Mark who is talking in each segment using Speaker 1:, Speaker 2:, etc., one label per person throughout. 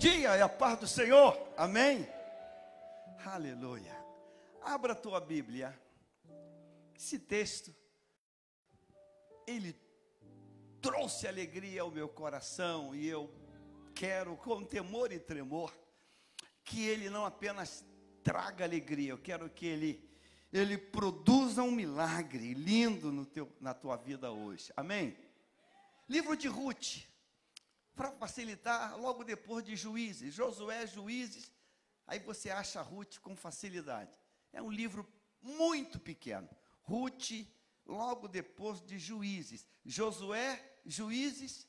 Speaker 1: dia e a paz do Senhor. Amém. Aleluia. Abra a tua Bíblia. Esse texto ele trouxe alegria ao meu coração e eu quero com temor e tremor que ele não apenas traga alegria, eu quero que ele ele produza um milagre lindo no teu, na tua vida hoje. Amém? Livro de Ruth, para facilitar, logo depois de Juízes, Josué, Juízes, aí você acha Ruth com facilidade. É um livro muito pequeno. Ruth, logo depois de Juízes, Josué, Juízes,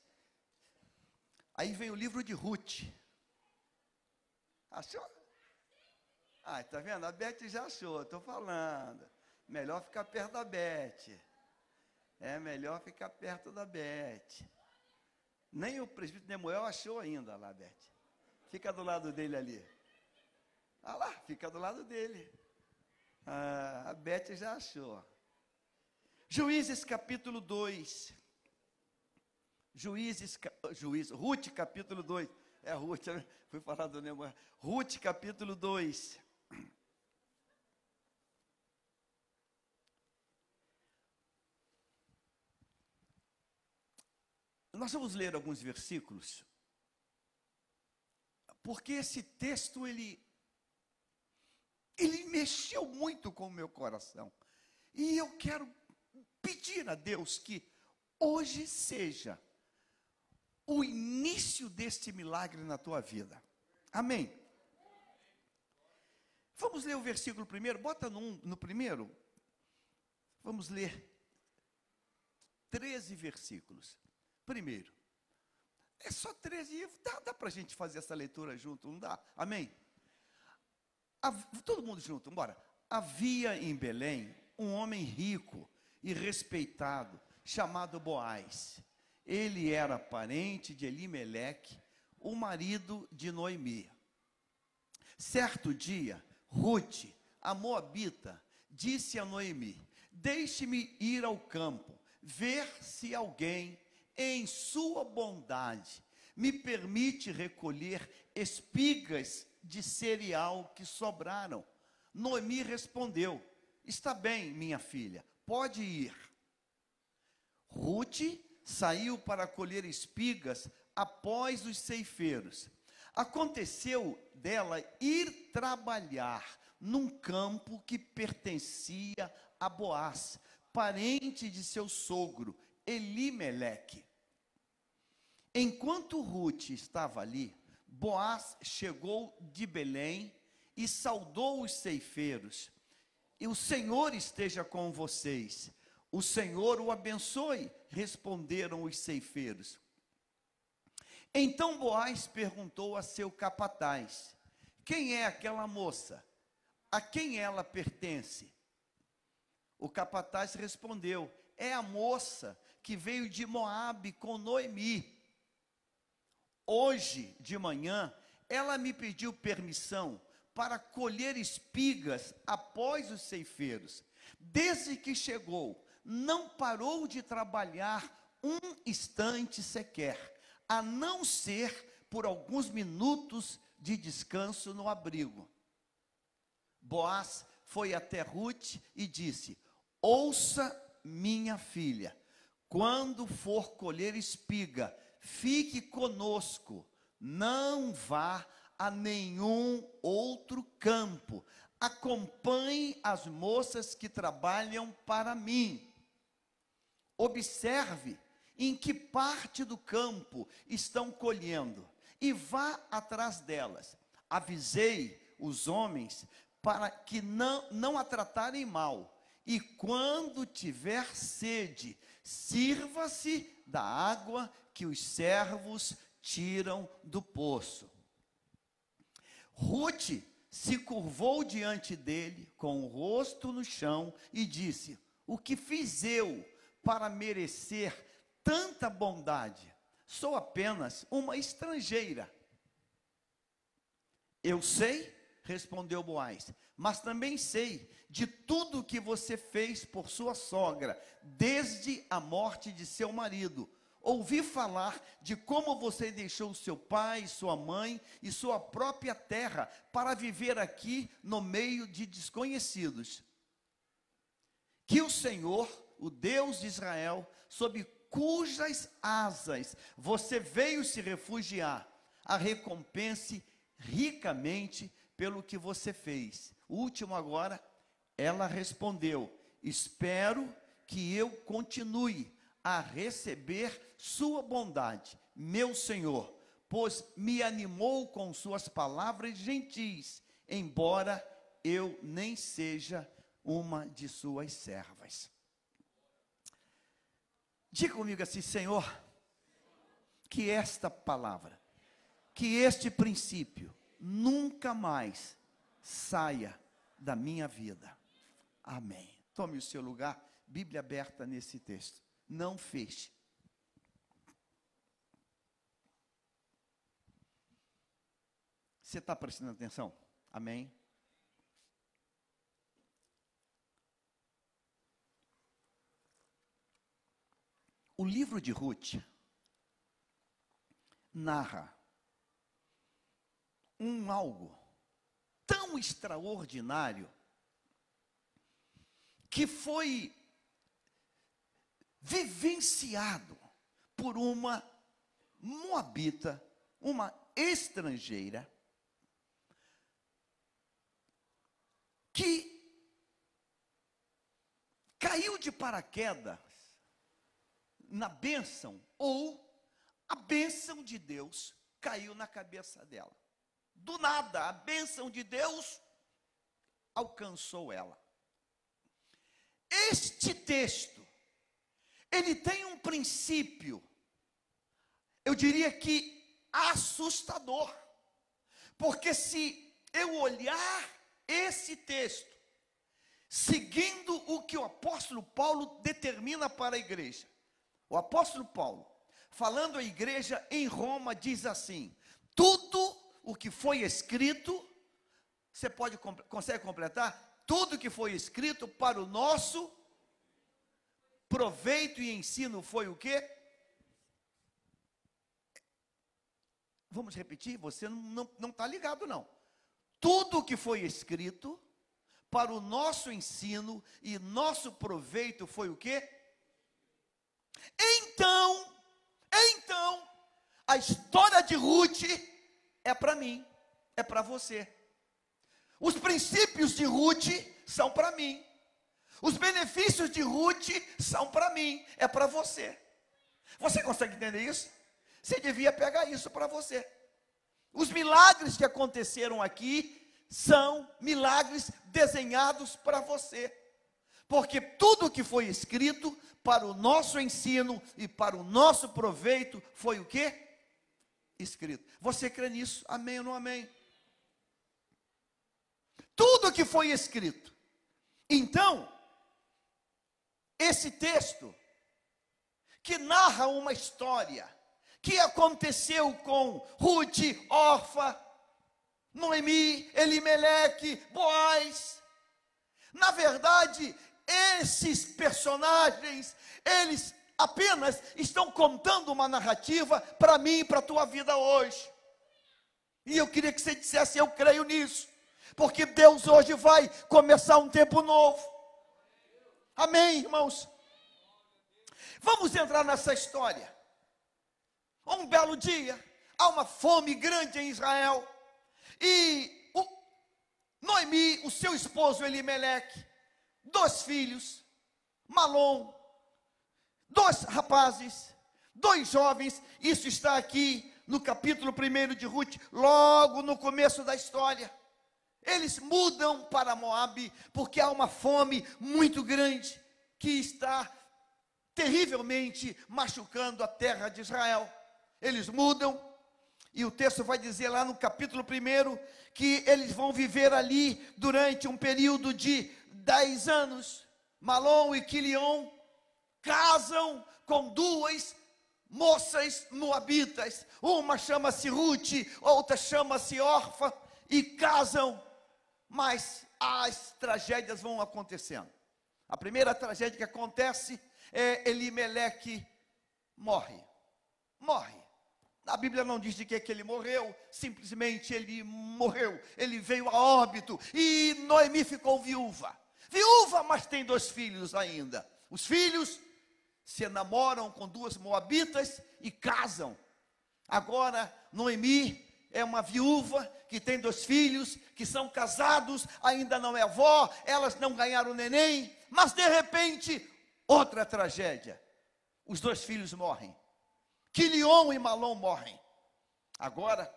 Speaker 1: aí vem o livro de Ruth. Achou? Ah, tá vendo? A Beth já achou, estou falando. Melhor ficar perto da Beth. É melhor ficar perto da Beth. Nem o presbítero Nemoel achou ainda lá, Beth. Fica do lado dele ali. Ah lá, fica do lado dele. Ah, a Beth já achou. Juízes capítulo 2. Juízes, Juízes, Ruth capítulo 2. É Ruth, fui falar do Nemoel. Ruth capítulo 2. Nós vamos ler alguns versículos, porque esse texto ele ele mexeu muito com o meu coração. E eu quero pedir a Deus que hoje seja o início deste milagre na tua vida. Amém. Vamos ler o versículo primeiro, bota no, no primeiro. Vamos ler 13 versículos. Primeiro, é só 13, dá, dá para a gente fazer essa leitura junto, não dá? Amém? todo mundo junto, bora. Havia em Belém um homem rico e respeitado, chamado Boaz. Ele era parente de Elimeleque, o marido de Noemi. Certo dia, Ruth, a moabita, disse a Noemi: Deixe-me ir ao campo, ver se alguém em sua bondade, me permite recolher espigas de cereal que sobraram. Noemi respondeu: Está bem, minha filha, pode ir. Ruth saiu para colher espigas após os ceifeiros. Aconteceu dela ir trabalhar num campo que pertencia a Boaz, parente de seu sogro, Elimeleque. Enquanto Ruth estava ali, Boaz chegou de Belém e saudou os ceifeiros. E o Senhor esteja com vocês. O Senhor o abençoe, responderam os ceifeiros. Então Boaz perguntou a seu capataz: Quem é aquela moça? A quem ela pertence? O capataz respondeu: É a moça que veio de Moabe com Noemi. Hoje de manhã, ela me pediu permissão para colher espigas após os ceifeiros. Desde que chegou, não parou de trabalhar um instante sequer, a não ser por alguns minutos de descanso no abrigo. Boaz foi até Ruth e disse: Ouça, minha filha, quando for colher espiga, fique conosco, não vá a nenhum outro campo. Acompanhe as moças que trabalham para mim. Observe em que parte do campo estão colhendo e vá atrás delas. Avisei os homens para que não, não a tratarem mal. E quando tiver sede, sirva-se da água que os servos tiram do poço. Ruth se curvou diante dele, com o rosto no chão, e disse: O que fiz eu para merecer tanta bondade? Sou apenas uma estrangeira. Eu sei, respondeu Boaz, mas também sei de tudo o que você fez por sua sogra, desde a morte de seu marido, ouvi falar de como você deixou seu pai, sua mãe e sua própria terra para viver aqui no meio de desconhecidos. Que o Senhor, o Deus de Israel, sob cujas asas você veio se refugiar, a recompense ricamente pelo que você fez. O último agora, ela respondeu: Espero que eu continue a receber sua bondade, meu Senhor, pois me animou com suas palavras gentis, embora eu nem seja uma de suas servas. Diga comigo assim, Senhor, que esta palavra, que este princípio nunca mais saia da minha vida. Amém. Tome o seu lugar, Bíblia aberta nesse texto. Não feche. Você está prestando atenção? Amém? O livro de Ruth narra um algo tão extraordinário que foi vivenciado por uma moabita, uma estrangeira, que caiu de paraquedas na bênção, ou a bênção de Deus caiu na cabeça dela. Do nada, a bênção de Deus alcançou ela. Este texto, ele tem um princípio, eu diria que assustador, porque se eu olhar esse texto, seguindo o que o apóstolo Paulo determina para a igreja, o apóstolo Paulo, falando à igreja em Roma, diz assim: tudo o que foi escrito, você pode consegue completar? Tudo que foi escrito para o nosso proveito e ensino foi o quê? Vamos repetir? Você não está tá ligado, não. Tudo que foi escrito para o nosso ensino e nosso proveito foi o quê? Então, então, a história de Ruth é para mim, é para você. Os princípios de Ruth são para mim. Os benefícios de Ruth são para mim, é para você. Você consegue entender isso? Você devia pegar isso para você. Os milagres que aconteceram aqui são milagres desenhados para você. Porque tudo que foi escrito para o nosso ensino e para o nosso proveito foi o que? Escrito. Você crê nisso? Amém ou não amém? Tudo que foi escrito. Então, esse texto, que narra uma história, que aconteceu com Ruth, Orfa, Noemi, Elimeleque, Boaz. Na verdade, esses personagens, eles apenas estão contando uma narrativa para mim e para a tua vida hoje. E eu queria que você dissesse: Eu creio nisso, porque Deus hoje vai começar um tempo novo. Amém, irmãos? Vamos entrar nessa história. Um belo dia, há uma fome grande em Israel, e o Noemi, o seu esposo Elimeleque, dois filhos, Malom, dois rapazes, dois jovens, isso está aqui no capítulo 1 de Ruth, logo no começo da história. Eles mudam para Moabe porque há uma fome muito grande que está terrivelmente machucando a terra de Israel. Eles mudam, e o texto vai dizer lá no capítulo 1 que eles vão viver ali durante um período de dez anos, Malom e Quilion casam com duas moças moabitas. Uma chama-se Ruth, outra chama-se Orfa, e casam, mas as tragédias vão acontecendo. A primeira tragédia que acontece é Elimeleque morre. morre. A Bíblia não diz de que, que ele morreu, simplesmente ele morreu, ele veio a óbito e Noemi ficou viúva. Viúva, mas tem dois filhos ainda. Os filhos se enamoram com duas moabitas e casam. Agora, Noemi é uma viúva que tem dois filhos, que são casados, ainda não é avó, elas não ganharam neném, mas de repente, outra tragédia. Os dois filhos morrem. Quilion e Malom morrem. Agora,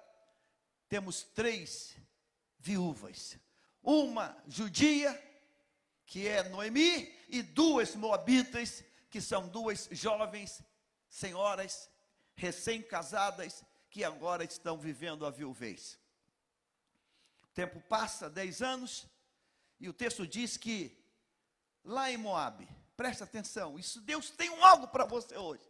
Speaker 1: temos três viúvas: uma judia, que é Noemi, e duas moabitas, que são duas jovens senhoras recém-casadas que agora estão vivendo a viuvez. Tempo passa, dez anos, e o texto diz que lá em Moabe, presta atenção, isso Deus tem um algo para você hoje.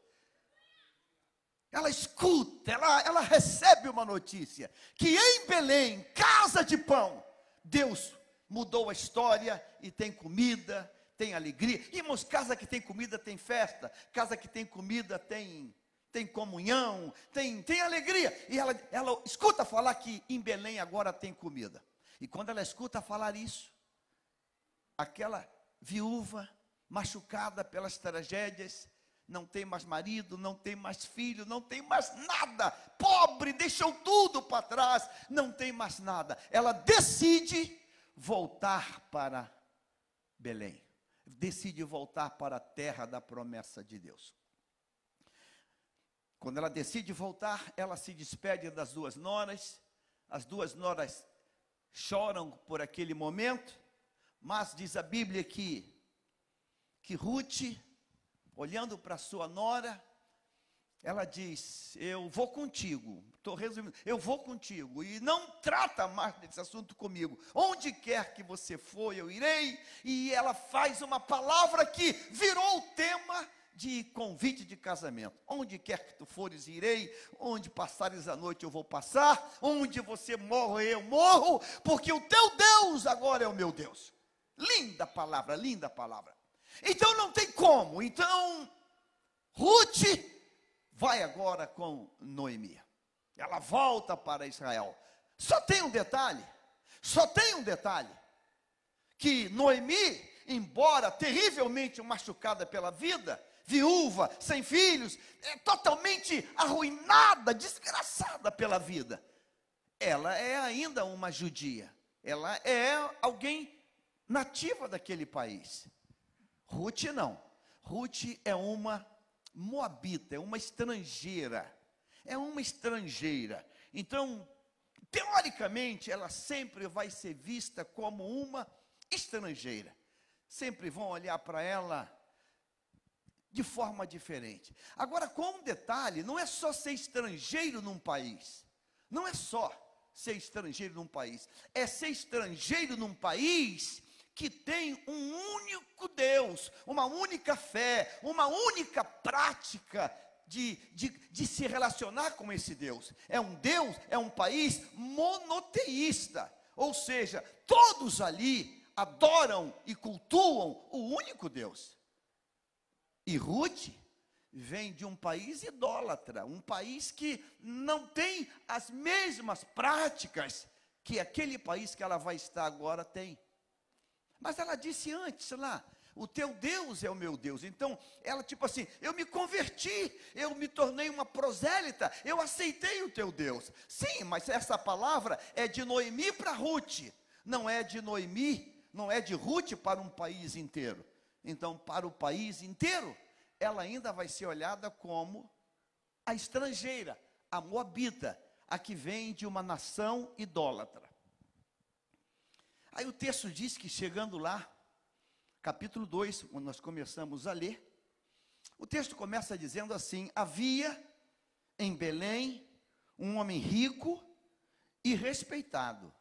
Speaker 1: Ela escuta, ela, ela recebe uma notícia que em Belém, casa de pão, Deus mudou a história e tem comida, tem alegria. Irmãos, casa que tem comida tem festa, casa que tem comida tem tem comunhão, tem, tem alegria. E ela, ela escuta falar que em Belém agora tem comida. E quando ela escuta falar isso, aquela viúva machucada pelas tragédias, não tem mais marido, não tem mais filho, não tem mais nada, pobre, deixou tudo para trás, não tem mais nada. Ela decide voltar para Belém, decide voltar para a terra da promessa de Deus. Quando ela decide voltar, ela se despede das duas noras. As duas noras choram por aquele momento, mas diz a Bíblia que que Ruth, olhando para sua nora, ela diz: Eu vou contigo. Estou resumindo, eu vou contigo. E não trata mais desse assunto comigo. Onde quer que você for, eu irei. E ela faz uma palavra que virou o tema de convite de casamento. Onde quer que tu fores, irei. Onde passares a noite, eu vou passar. Onde você morre, eu morro. Porque o teu Deus agora é o meu Deus. Linda palavra, linda palavra. Então não tem como. Então, Ruth vai agora com Noemi. Ela volta para Israel. Só tem um detalhe. Só tem um detalhe. Que Noemi, embora terrivelmente machucada pela vida, viúva, sem filhos, é totalmente arruinada, desgraçada pela vida. Ela é ainda uma judia. Ela é alguém nativa daquele país. Ruth não. Ruth é uma moabita, é uma estrangeira. É uma estrangeira. Então, teoricamente, ela sempre vai ser vista como uma estrangeira. Sempre vão olhar para ela de forma diferente. Agora, com um detalhe, não é só ser estrangeiro num país. Não é só ser estrangeiro num país. É ser estrangeiro num país que tem um único Deus, uma única fé, uma única prática de, de, de se relacionar com esse Deus. É um Deus, é um país monoteísta. Ou seja, todos ali adoram e cultuam o único Deus. E Ruth vem de um país idólatra, um país que não tem as mesmas práticas que aquele país que ela vai estar agora tem. Mas ela disse antes lá, o teu Deus é o meu Deus. Então, ela tipo assim, eu me converti, eu me tornei uma prosélita, eu aceitei o teu Deus. Sim, mas essa palavra é de Noemi para Ruth, não é de Noemi, não é de Ruth para um país inteiro. Então, para o país inteiro, ela ainda vai ser olhada como a estrangeira, a moabita, a que vem de uma nação idólatra. Aí o texto diz que chegando lá, capítulo 2, quando nós começamos a ler, o texto começa dizendo assim: Havia em Belém um homem rico e respeitado.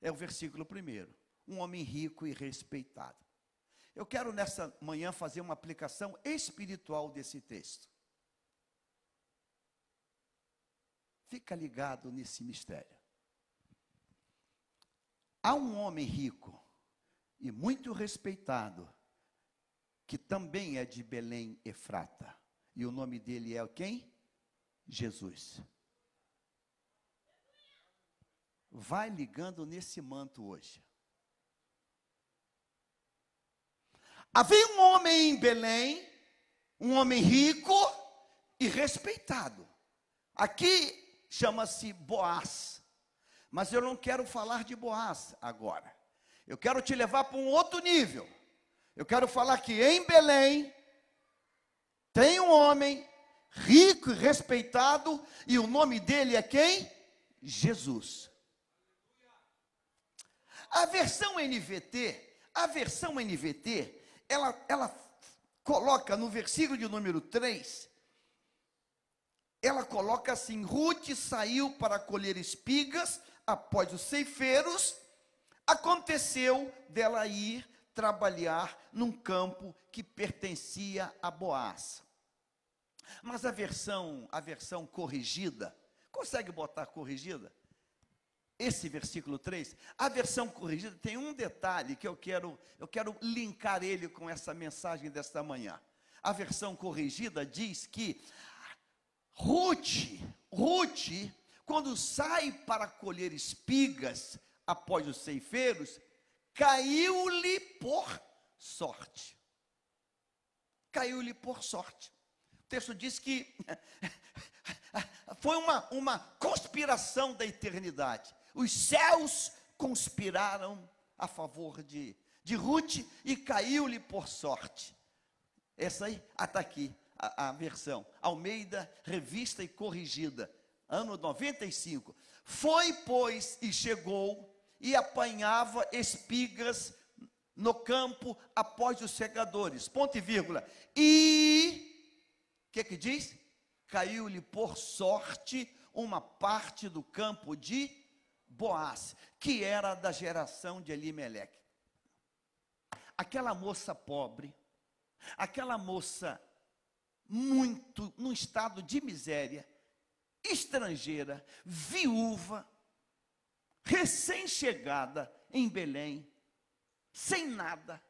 Speaker 1: É o versículo primeiro. Um homem rico e respeitado. Eu quero nessa manhã fazer uma aplicação espiritual desse texto. Fica ligado nesse mistério. Há um homem rico e muito respeitado, que também é de Belém Efrata. E o nome dele é quem? Jesus. Vai ligando nesse manto hoje. Havia um homem em Belém, um homem rico e respeitado. Aqui chama-se Boaz. Mas eu não quero falar de Boaz agora. Eu quero te levar para um outro nível. Eu quero falar que em Belém tem um homem rico e respeitado, e o nome dele é quem? Jesus. A versão NVT, a versão NVT, ela, ela coloca no versículo de número 3, ela coloca assim: Ruth saiu para colher espigas após os ceifeiros, aconteceu dela ir trabalhar num campo que pertencia a Boaz. Mas a versão, a versão corrigida, consegue botar corrigida? Esse versículo 3, a versão corrigida tem um detalhe que eu quero, eu quero linkar ele com essa mensagem desta manhã. A versão corrigida diz que Ruth, Ruth, quando sai para colher espigas após os ceifeiros, caiu-lhe por sorte. Caiu-lhe por sorte. O texto diz que foi uma, uma conspiração da eternidade. Os céus conspiraram a favor de, de Ruth e caiu-lhe por sorte. Essa aí, está ah, aqui, a, a versão. Almeida, revista e corrigida, ano 95. Foi, pois, e chegou e apanhava espigas no campo após os segadores. Ponto e vírgula. E que que diz? Caiu-lhe por sorte uma parte do campo de Boaz, que era da geração de Elimeleque. Aquela moça pobre, aquela moça muito num estado de miséria, estrangeira, viúva, recém-chegada em Belém, sem nada,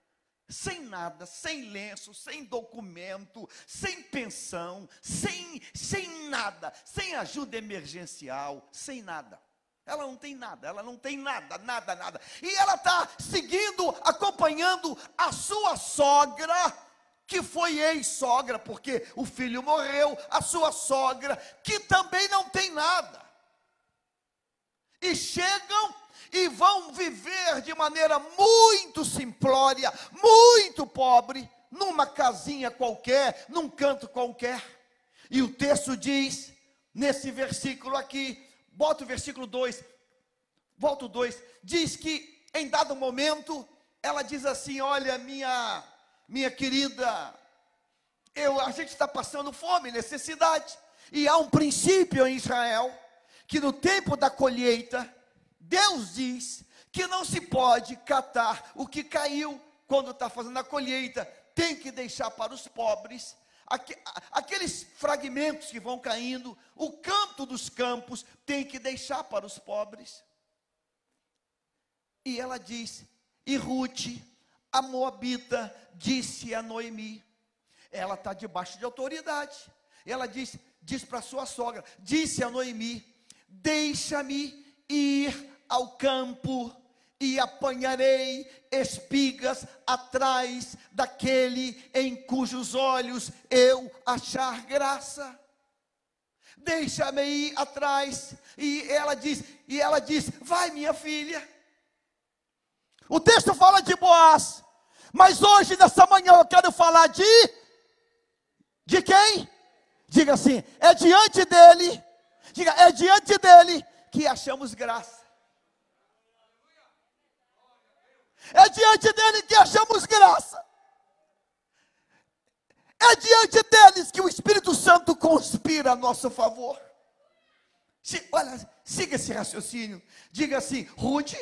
Speaker 1: sem nada, sem lenço, sem documento, sem pensão, sem, sem nada, sem ajuda emergencial, sem nada. Ela não tem nada, ela não tem nada, nada, nada. E ela está seguindo, acompanhando a sua sogra, que foi ex-sogra, porque o filho morreu, a sua sogra, que também não tem nada. E chegam e vão viver de maneira muito simplória, muito pobre, numa casinha qualquer, num canto qualquer. E o texto diz, nesse versículo aqui, bota o versículo 2, volta o 2, diz que em dado momento, ela diz assim: Olha, minha, minha querida, eu, a gente está passando fome, necessidade, e há um princípio em Israel, que no tempo da colheita, Deus diz que não se pode catar o que caiu quando está fazendo a colheita, tem que deixar para os pobres. Aqueles fragmentos que vão caindo, o canto dos campos, tem que deixar para os pobres. E ela diz, e Ruth, a Moabita, disse a Noemi, ela está debaixo de autoridade. Ela diz, diz para sua sogra, disse a Noemi, deixa-me ir ao campo e apanharei espigas atrás daquele em cujos olhos eu achar graça. Deixa-me ir atrás. E ela diz, e ela diz: "Vai, minha filha". O texto fala de Boaz, mas hoje nessa manhã eu quero falar de de quem? Diga assim: é diante dele. Diga, é diante dele que achamos graça. É diante dele que achamos graça. É diante deles que o Espírito Santo conspira a nosso favor. Se, olha, siga esse raciocínio. Diga assim: Rude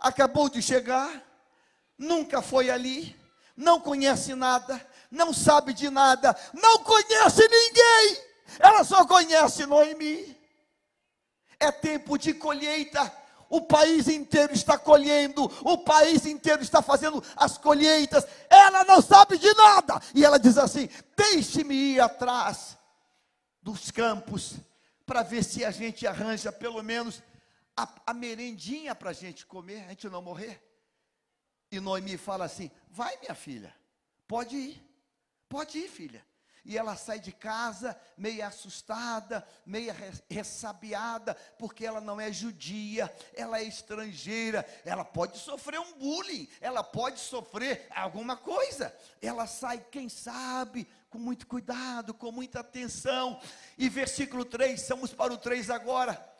Speaker 1: acabou de chegar, nunca foi ali, não conhece nada, não sabe de nada, não conhece ninguém. Ela só conhece Noemi. É tempo de colheita o país inteiro está colhendo, o país inteiro está fazendo as colheitas, ela não sabe de nada, e ela diz assim: deixe-me ir atrás dos campos para ver se a gente arranja pelo menos a, a merendinha para a gente comer, a gente não morrer. E Noemi fala assim: Vai, minha filha, pode ir, pode ir, filha. E ela sai de casa meio assustada, meio ressabiada, porque ela não é judia, ela é estrangeira, ela pode sofrer um bullying, ela pode sofrer alguma coisa. Ela sai, quem sabe, com muito cuidado, com muita atenção. E versículo 3, vamos para o 3 agora.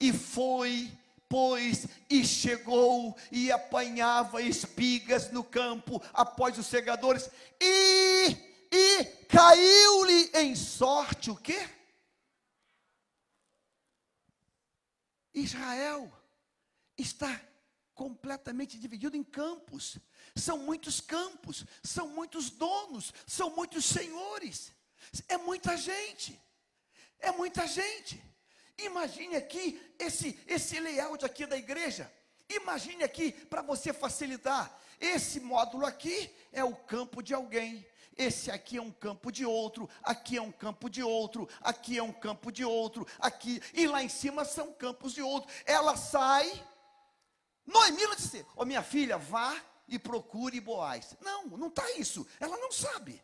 Speaker 1: E foi pois, e chegou e apanhava espigas no campo após os segadores, e, e caiu-lhe em sorte o quê? Israel está completamente dividido em campos. São muitos campos, são muitos donos, são muitos senhores. É muita gente. É muita gente. Imagine aqui esse, esse layout aqui da igreja. Imagine aqui para você facilitar. Esse módulo aqui é o campo de alguém. Esse aqui é um campo de outro, aqui é um campo de outro, aqui é um campo de outro, aqui e lá em cima são campos de outro. Ela sai. Noemi não disse: "Ó oh, minha filha, vá e procure Boaz". Não, não está isso. Ela não sabe.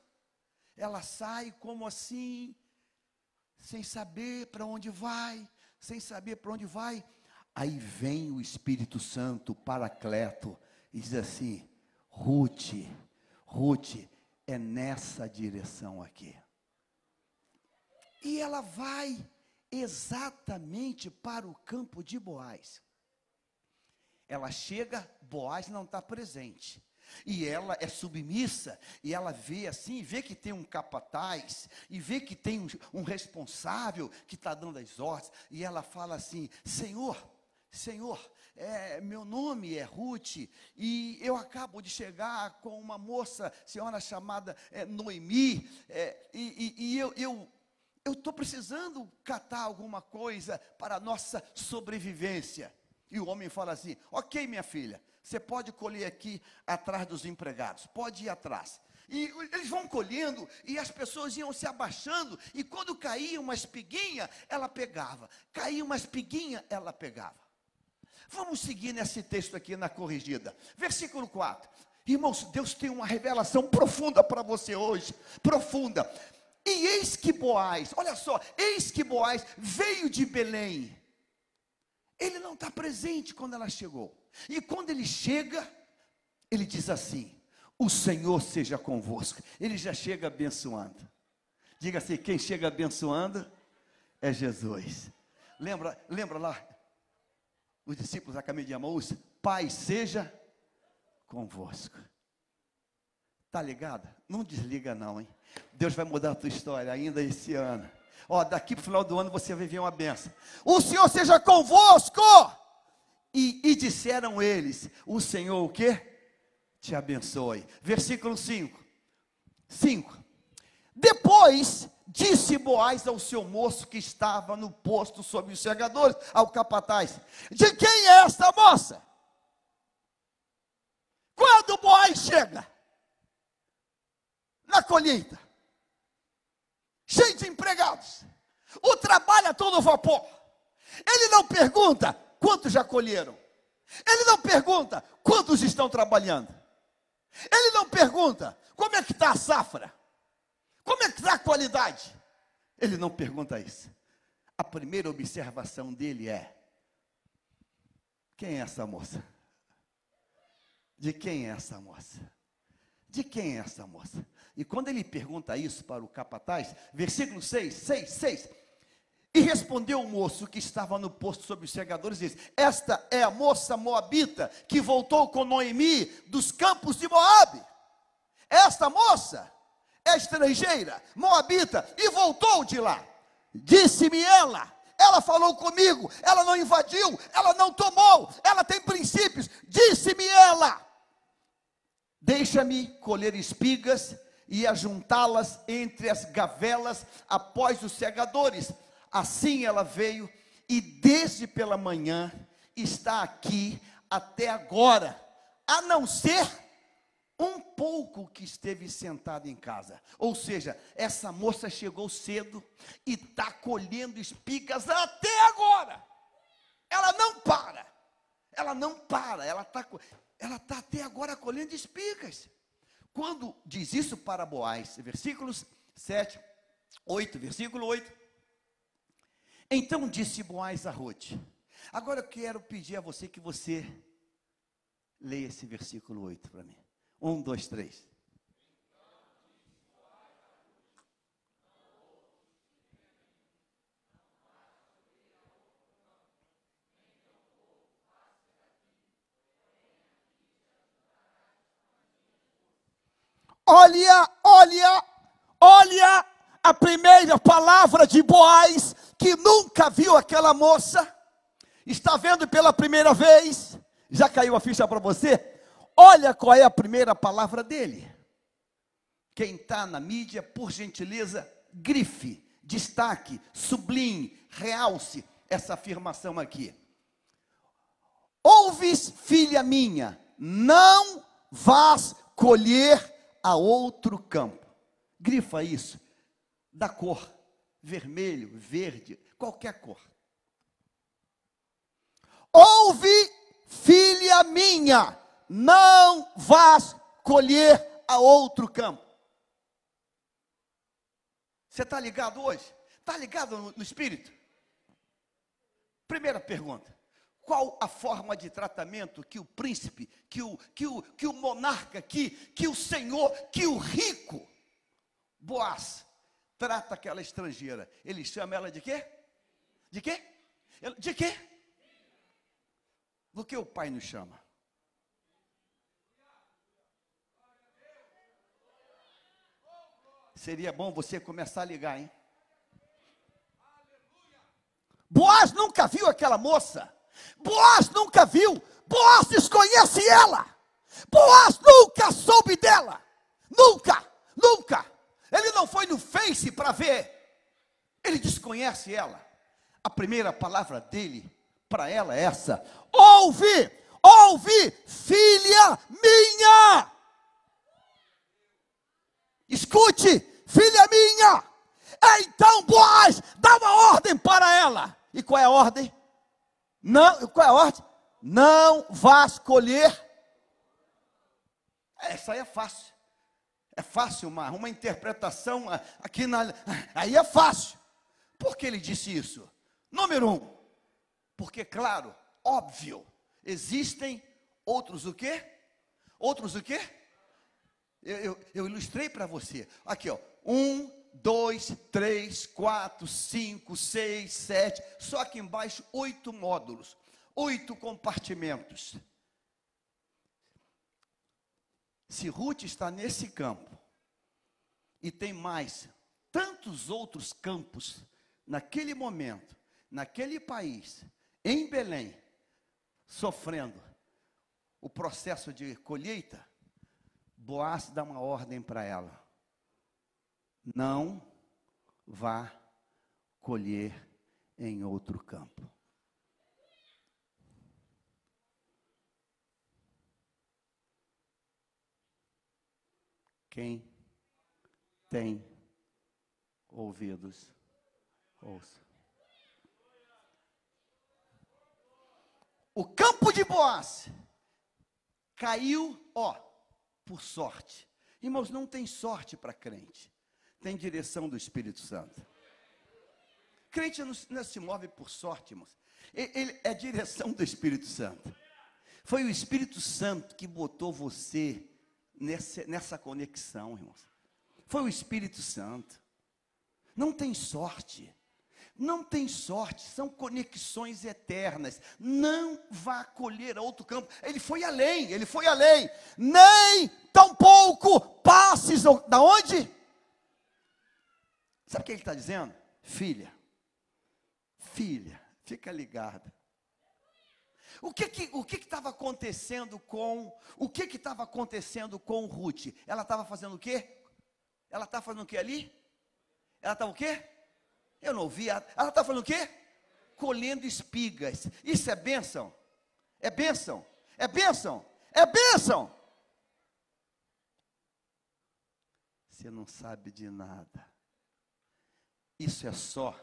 Speaker 1: Ela sai como assim, sem saber para onde vai, sem saber para onde vai. Aí vem o Espírito Santo, Paracleto, e diz assim: Ruth, Ruth, é nessa direção aqui. E ela vai exatamente para o campo de Boaz. Ela chega, Boaz não está presente. E ela é submissa, e ela vê assim, vê que tem um capataz, e vê que tem um, um responsável que está dando as ordens, e ela fala assim: Senhor, Senhor, é, meu nome é Ruth, e eu acabo de chegar com uma moça, senhora chamada é, Noemi, é, e, e, e eu, eu estou precisando catar alguma coisa para a nossa sobrevivência. E o homem fala assim: Ok, minha filha, você pode colher aqui atrás dos empregados, pode ir atrás. E eles vão colhendo, e as pessoas iam se abaixando, e quando caía uma espiguinha, ela pegava. Caía uma espiguinha, ela pegava. Vamos seguir nesse texto aqui na corrigida. Versículo 4. Irmãos, Deus tem uma revelação profunda para você hoje. Profunda. E eis que Boaz, olha só, eis que Boaz veio de Belém. Ele não está presente quando ela chegou. E quando ele chega, ele diz assim: O Senhor seja convosco. Ele já chega abençoando. Diga assim: quem chega abençoando é Jesus. Lembra, lembra lá, os discípulos a caminho de Amaús? Pai seja convosco. Tá ligado? Não desliga não, hein? Deus vai mudar a tua história ainda esse ano. Ó, daqui para o final do ano você vai ver uma benção. O Senhor seja convosco. E, e disseram eles: O Senhor o que? Te abençoe. Versículo 5. 5. Depois disse Boaz ao seu moço que estava no posto sob os segadores, ao capataz: De quem é esta moça? Quando Boaz chega na colheita, cheio de empregados, o trabalho a todo vapor, ele não pergunta quantos já colheram. Ele não pergunta quantos estão trabalhando. Ele não pergunta como é que está a safra. Como é que está a qualidade. Ele não pergunta isso. A primeira observação dele é: quem é essa moça? De quem é essa moça? De quem é essa moça? E quando ele pergunta isso para o capataz, versículo 6, 6, 6. E respondeu o moço que estava no posto sobre os segadores, disse: Esta é a moça moabita que voltou com Noemi dos campos de Moabe. Esta moça estrangeira, moabita, e voltou de lá. Disse-me ela, ela falou comigo, ela não invadiu, ela não tomou, ela tem princípios. Disse-me ela: Deixa-me colher espigas e ajuntá-las entre as gavelas após os segadores Assim ela veio e desde pela manhã está aqui até agora, a não ser um pouco que esteve sentada em casa. Ou seja, essa moça chegou cedo e está colhendo espigas até agora. Ela não para. Ela não para. Ela está ela tá até agora colhendo espigas. Quando diz isso para Boaz, versículos 7, 8, versículo 8. Então disse Boaz a Ruth. Agora eu quero pedir a você que você leia esse versículo 8 para mim. Um, dois, três. Olha, olha, olha a primeira palavra de Boaz, que nunca viu aquela moça, está vendo pela primeira vez, já caiu a ficha para você? Olha qual é a primeira palavra dele. Quem está na mídia, por gentileza, grife, destaque, sublinhe, realce essa afirmação aqui. Ouves, filha minha, não vás colher a outro campo. Grifa isso, da cor, vermelho, verde, qualquer cor. Ouve, filha minha, não vás colher a outro campo. Você está ligado hoje? Está ligado no, no Espírito? Primeira pergunta. Qual a forma de tratamento que o príncipe, que o, que o, que o monarca, que, que o senhor, que o rico, Boaz, trata aquela estrangeira? Ele chama ela de quê? De quê? De quê? Do que o pai nos chama? Seria bom você começar a ligar, hein? Boaz nunca viu aquela moça. Boaz nunca viu, Boaz desconhece ela, Boaz nunca soube dela, nunca, nunca. Ele não foi no Face para ver, ele desconhece ela. A primeira palavra dele para ela é essa: ouve, ouve, filha minha. Escute, filha minha. Então Boaz dá uma ordem para ela. E qual é a ordem? Não, qual é a ordem? Não vás colher. Essa aí é fácil. É fácil uma, uma interpretação aqui na. Aí é fácil. Por que ele disse isso? Número um, porque, claro, óbvio, existem outros o quê? Outros o quê? Eu, eu, eu ilustrei para você. Aqui, ó. Um, dois, três, quatro, cinco, seis, sete, só aqui embaixo oito módulos, oito compartimentos. Se Ruth está nesse campo e tem mais tantos outros campos naquele momento, naquele país, em Belém, sofrendo o processo de colheita, Boaz dá uma ordem para ela não vá colher em outro campo. Quem tem ouvidos, ouça. O campo de Boaz caiu, ó, por sorte. Irmãos, não tem sorte para crente tem direção do Espírito Santo. Crente não, não se move por sorte, irmãos. Ele, ele é direção do Espírito Santo. Foi o Espírito Santo que botou você nessa, nessa conexão, irmãos. Foi o Espírito Santo. Não tem sorte. Não tem sorte, são conexões eternas. Não vá colher a outro campo. Ele foi além, ele foi além. Nem tampouco passes da onde? Sabe o que ele está dizendo? Filha, filha, fica ligada. O que que o que estava acontecendo com o que que estava acontecendo com Ruth? Ela estava fazendo o quê? Ela estava fazendo o quê ali? Ela estava o quê? Eu não ouvi. Ela estava fazendo o quê? Colhendo espigas. Isso é bênção? É bênção? É bênção? É bênção? Você não sabe de nada. Isso é só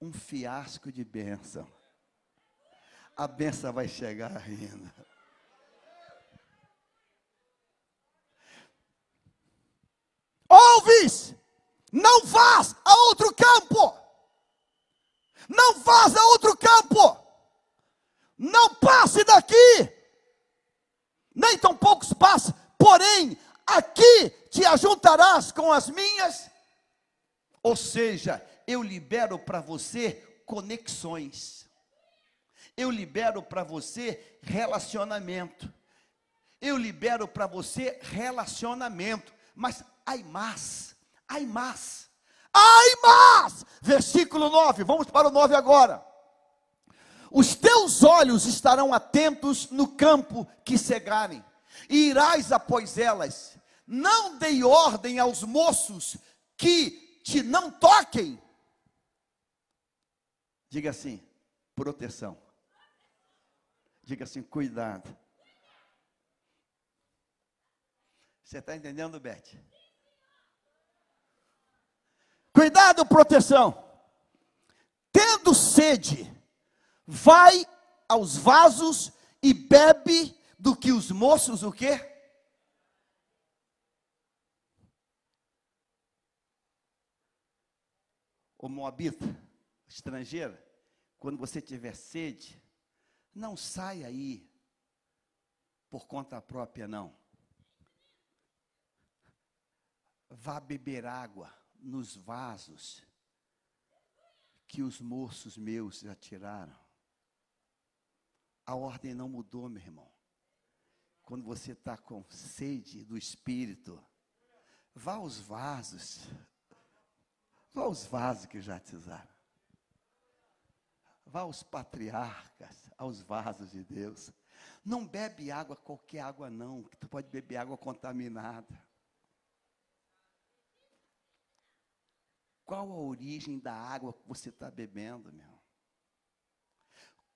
Speaker 1: um fiasco de bênção. A bênção vai chegar ainda. Ouves! Não vás a outro campo! Não vás a outro campo! Não passe daqui! Nem tão poucos passe, porém, aqui te ajuntarás com as minhas. Ou seja, eu libero para você conexões. Eu libero para você relacionamento. Eu libero para você relacionamento. Mas ai mais, ai mais, ai mais. Versículo 9, vamos para o 9 agora. Os teus olhos estarão atentos no campo que cegarem, e irás após elas. Não dei ordem aos moços que te não toquem. Diga assim: proteção. Diga assim: cuidado. Você está entendendo, Beth? Cuidado, proteção. Tendo sede, vai aos vasos e bebe do que os moços o quê? O moabita, estrangeira, quando você tiver sede, não saia aí por conta própria, não. Vá beber água nos vasos que os moços meus já tiraram. A ordem não mudou, meu irmão. Quando você está com sede do Espírito, vá aos vasos. Vá aos vasos que já te usaram. Vá aos patriarcas, aos vasos de Deus. Não bebe água, qualquer água não, que tu pode beber água contaminada. Qual a origem da água que você está bebendo, meu?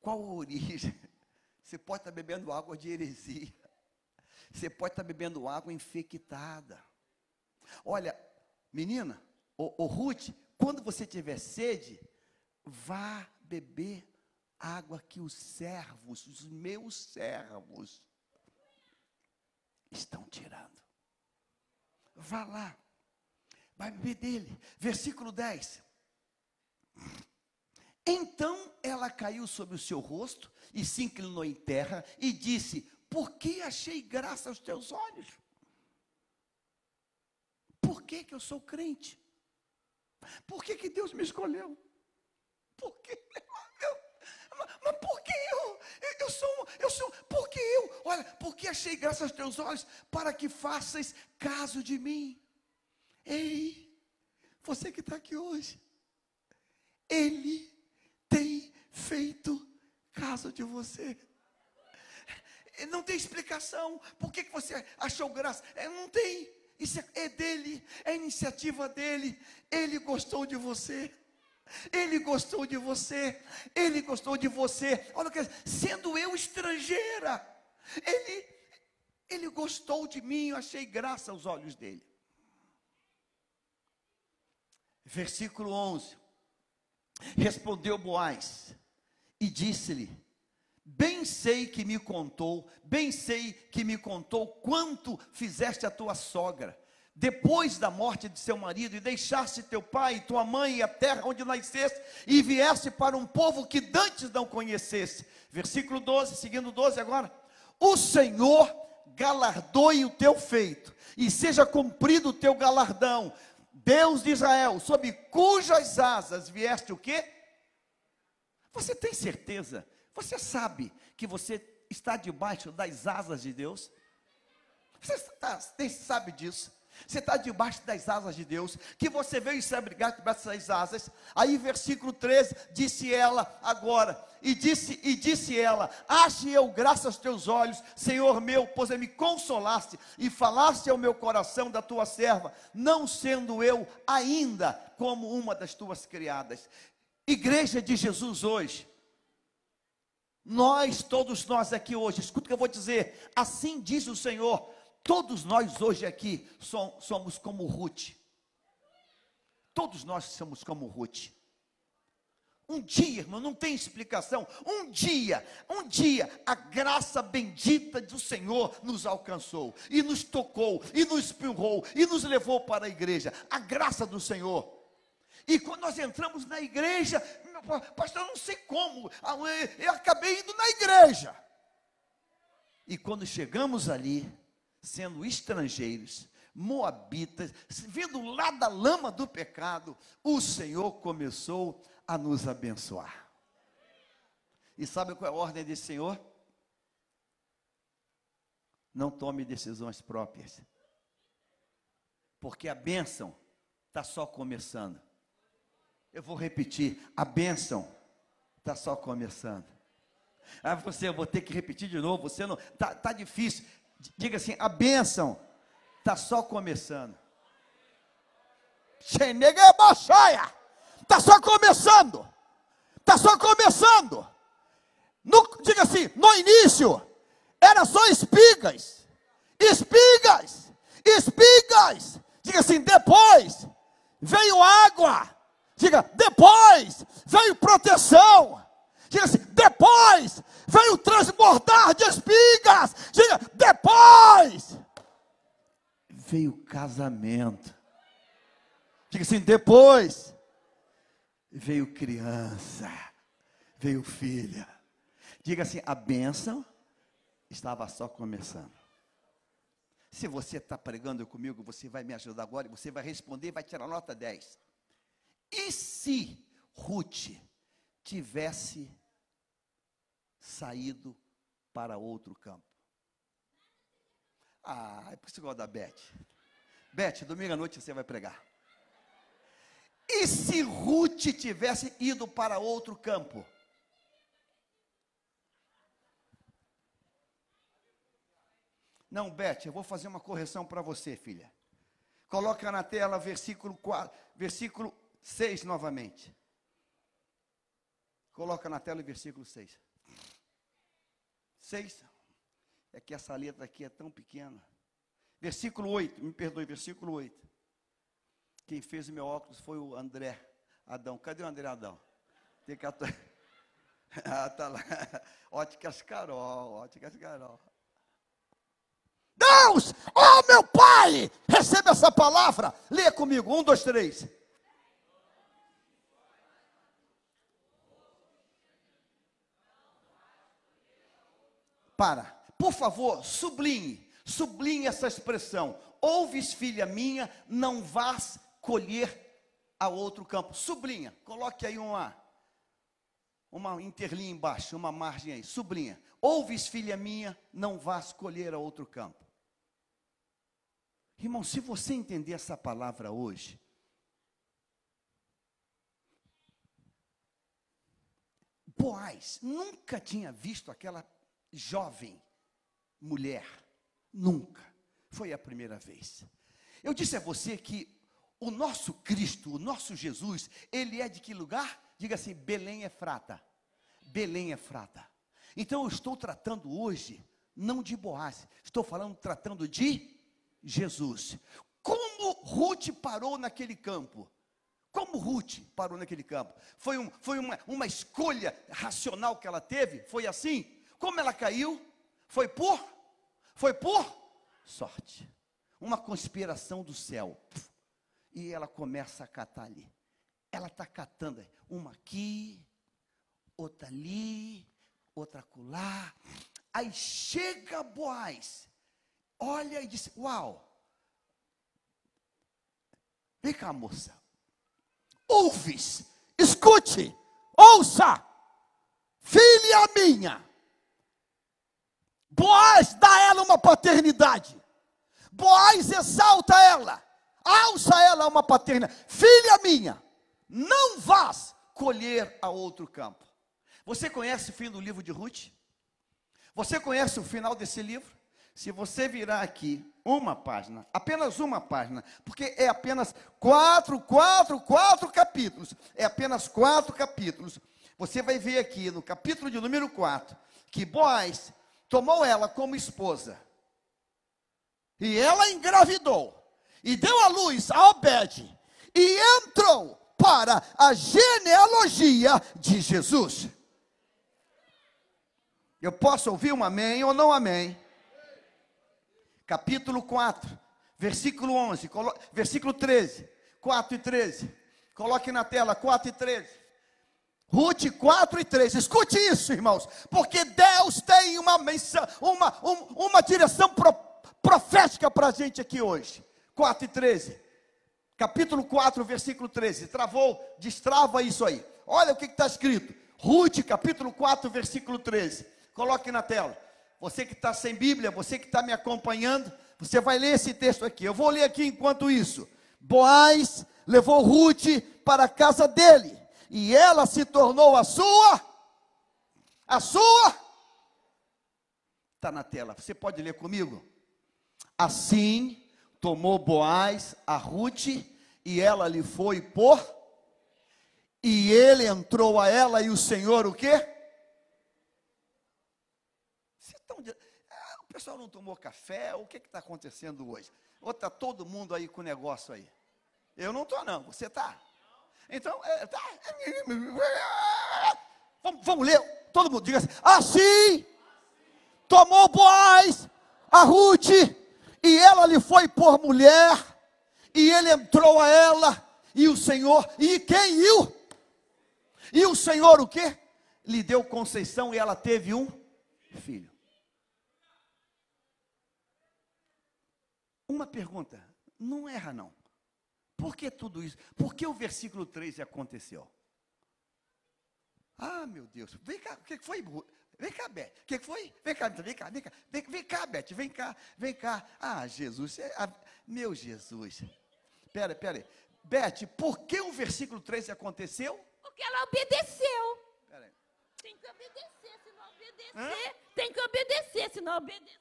Speaker 1: Qual a origem? Você pode estar tá bebendo água de heresia. Você pode estar tá bebendo água infectada. Olha, menina, o, Ruth, quando você tiver sede, vá beber água que os servos, os meus servos, estão tirando. Vá lá vai beber dele. Versículo 10. Então ela caiu sobre o seu rosto e se inclinou em terra e disse: Por que achei graça aos teus olhos? Por que, que eu sou crente? Por que, que Deus me escolheu? Por que? mas por que eu? Eu sou, eu sou, por que eu? Olha, porque achei graça aos teus olhos para que faças caso de mim. Ei, você que está aqui hoje, Ele tem feito caso de você. Não tem explicação. Por que, você achou graça? É, não tem. Isso é, é dele, é iniciativa dele. Ele gostou de você. Ele gostou de você. Ele gostou de você. Olha o que sendo eu estrangeira, ele ele gostou de mim, eu achei graça aos olhos dele versículo 11. Respondeu Boaz e disse-lhe: Bem sei que me contou, bem sei que me contou quanto fizeste a tua sogra, depois da morte de seu marido, e deixaste teu pai, tua mãe e a terra onde nasceste, e vieste para um povo que dantes não conhecesse. Versículo 12, seguindo 12 agora. O Senhor galardoe o teu feito, e seja cumprido o teu galardão, Deus de Israel, sob cujas asas vieste o quê? Você tem certeza? Você sabe que você está debaixo das asas de Deus? Você sabe disso? Você está debaixo das asas de Deus, que você veio se abrigar debaixo das asas. Aí, versículo 13, disse ela agora, e disse, e disse ela: Ache eu graça aos teus olhos, Senhor meu, pois me consolaste e falaste ao meu coração da tua serva, não sendo eu ainda como uma das tuas criadas. Igreja de Jesus hoje, nós, todos nós aqui hoje, escuta o que eu vou dizer, assim diz o Senhor, todos nós hoje aqui somos como Ruth. Todos nós somos como Ruth. Um dia, irmão, não tem explicação. Um dia, um dia, a graça bendita do Senhor nos alcançou, e nos tocou, e nos espirrou, e nos levou para a igreja. A graça do Senhor. E quando nós entramos na igreja, pastor, eu não sei como, ah, eu acabei indo na igreja. E quando chegamos ali, sendo estrangeiros, moabitas, vindo lá da lama do pecado, o Senhor começou a nos abençoar. E sabe qual é a ordem desse Senhor? Não tome decisões próprias. Porque a bênção está só começando. Eu vou repetir: a bênção está só começando. Ah, você, eu vou ter que repetir de novo. Você não, tá, tá difícil. Diga assim: a bênção está só começando. Cheneguebochaia. Está só começando. Está só começando. No, diga assim: no início, era só espigas. Espigas. Espigas. Diga assim: depois veio água. Diga, depois veio proteção. Diga assim: depois veio transbordar de espigas. Diga, depois veio casamento. Diga assim: depois veio criança, veio filha. Diga assim: a bênção estava só começando. Se você está pregando comigo, você vai me ajudar agora você vai responder vai tirar nota 10. E se Ruth tivesse saído para outro campo? Ah, é por isso que eu gosto da Beth. Beth, domingo à noite você vai pregar. E se Ruth tivesse ido para outro campo? Não, Beth, eu vou fazer uma correção para você, filha. Coloca na tela versículo 4, versículo 6 novamente. Coloca na tela o versículo 6. 6. É que essa letra aqui é tão pequena. Versículo 8, me perdoe, versículo 8. Quem fez o meu óculos foi o André Adão. Cadê o André Adão? Tem que atu... ah, tá lá. Óticas Carol, Óticas Carol. Deus, oh meu Pai, receba essa palavra. Leia comigo, um, dois, três. Para, por favor, sublinhe, sublinhe essa expressão. Ouves, filha minha, não vás colher a outro campo. Sublinha, coloque aí uma, uma interlinha embaixo, uma margem aí, sublinha. Ouves, filha minha, não vás colher a outro campo. Irmão, se você entender essa palavra hoje, Boaz nunca tinha visto aquela jovem mulher, nunca. Foi a primeira vez. Eu disse a você que o nosso Cristo, o nosso Jesus, ele é de que lugar? Diga assim: Belém é frata. Belém é frata. Então eu estou tratando hoje não de Boaz, estou falando tratando de Jesus. Como Ruth parou naquele campo? Como Ruth parou naquele campo? Foi, um, foi uma, uma escolha racional que ela teve? Foi assim? Como ela caiu? Foi por? Foi por sorte. Uma conspiração do céu e ela começa a catar ali. Ela está catando uma aqui, outra ali, outra acolá. Aí chega Boaz, olha e diz: Uau, vem cá, moça, ouves, escute, ouça, filha minha. Boaz dá ela uma paternidade. Boaz exalta ela alça ela a uma paterna, filha minha, não vás colher a outro campo. Você conhece o fim do livro de Ruth? Você conhece o final desse livro? Se você virar aqui uma página, apenas uma página, porque é apenas quatro, quatro, quatro capítulos, é apenas quatro capítulos. Você vai ver aqui no capítulo de número 4 que Boaz tomou ela como esposa E ela engravidou e deu à luz a Obed e entrou para a genealogia de Jesus. Eu posso ouvir um amém ou não amém? Capítulo 4, versículo 11, versículo 13, 4 e 13. Coloque na tela 4 e 13. Ruth 4 e 13. Escute isso, irmãos, porque Deus tem uma mensagem, uma, um, uma direção pro, profética para a gente aqui hoje. 4 e 13. Capítulo 4, versículo 13. Travou, destrava isso aí. Olha o que está escrito. Ruth, capítulo 4, versículo 13. Coloque na tela. Você que está sem Bíblia, você que está me acompanhando, você vai ler esse texto aqui. Eu vou ler aqui enquanto isso. Boaz levou Ruth para a casa dele, e ela se tornou a sua, a sua, está na tela, você pode ler comigo? Assim tomou Boaz a Ruth, e ela lhe foi por, e ele entrou a ela, e o Senhor o quê? Ah, o pessoal não tomou café, o que está acontecendo hoje? Ou está todo mundo aí com negócio aí? Eu não estou, não. Você está? Então, é, tá. Vamos, vamos, ler. Todo mundo diga assim: assim tomou Boaz a Ruth, e ela lhe foi por mulher, e ele entrou a ela, e o Senhor, e quem iu? E o Senhor o que? Lhe deu conceição e ela teve um filho. Uma pergunta, não erra não. Por que tudo isso? Por que o versículo 13 aconteceu? Ah, meu Deus. Vem cá, o que foi? Vem cá, Beth. O que foi? Vem cá, vem cá, vem cá. Vem, vem cá, Beth. Vem cá, vem cá. Ah, Jesus. É, ah, meu Jesus. Pera, pera. Beth, por que o versículo 13 aconteceu?
Speaker 2: Porque ela obedeceu. Pera aí. Tem que obedecer, se não obedecer. Hã? Tem que obedecer, se não obedecer.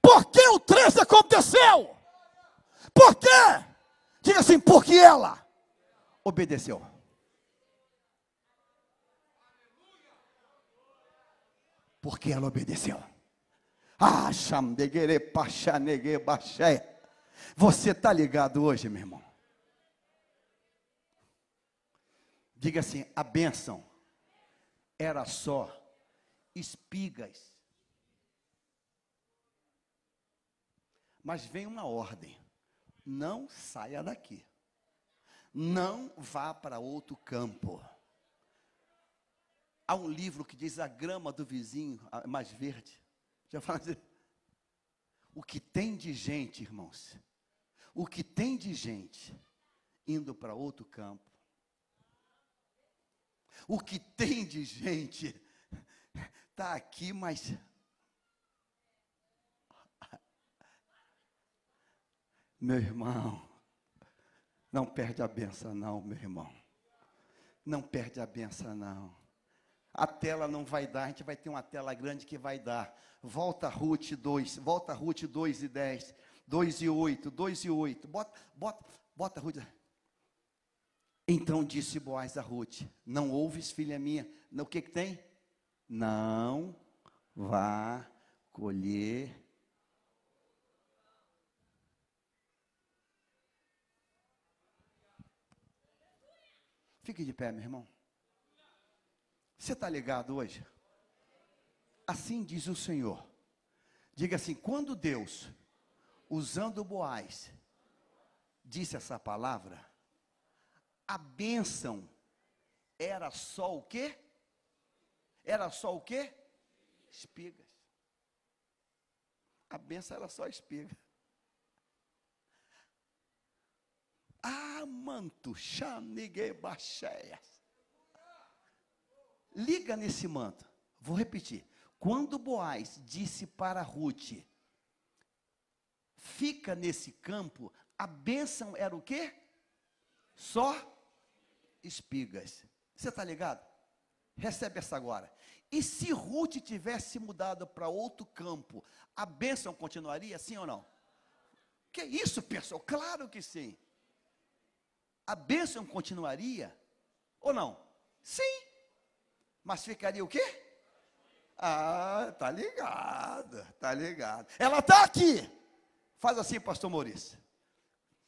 Speaker 1: Por que o 13 aconteceu? Por quê? Diga assim, porque ela obedeceu. Porque ela obedeceu. Ah, Você está ligado hoje, meu irmão? Diga assim: a bênção era só espigas. Mas vem uma ordem não saia daqui. Não vá para outro campo. Há um livro que diz a grama do vizinho é mais verde. Já fala assim, o que tem de gente, irmãos, o que tem de gente indo para outro campo, o que tem de gente está aqui, mas Meu irmão, não perde a benção, não, meu irmão. Não perde a benção, não. A tela não vai dar, a gente vai ter uma tela grande que vai dar. Volta Ruth 2, volta Ruth 2 e 10, 2 e 8, 2 e 8. Bota, bota, bota Ruth. Então disse Boaz a Ruth: Não ouves, filha minha? O que, que tem? Não vá colher Fique de pé, meu irmão. Você está ligado hoje? Assim diz o Senhor. Diga assim: quando Deus, usando Boaz, disse essa palavra, a bênção era só o quê? Era só o quê? Espigas. A bênção era só espiga. Manto, Liga nesse manto. Vou repetir. Quando Boaz disse para Ruth, fica nesse campo, a bênção era o quê? Só espigas. Você está ligado? Recebe essa agora. E se Ruth tivesse mudado para outro campo, a bênção continuaria, sim ou não? Que isso, pessoal? Claro que sim a bênção continuaria ou não? Sim. Mas ficaria o quê? Ah, tá ligado, tá ligado. Ela está aqui. Faz assim, pastor Maurício.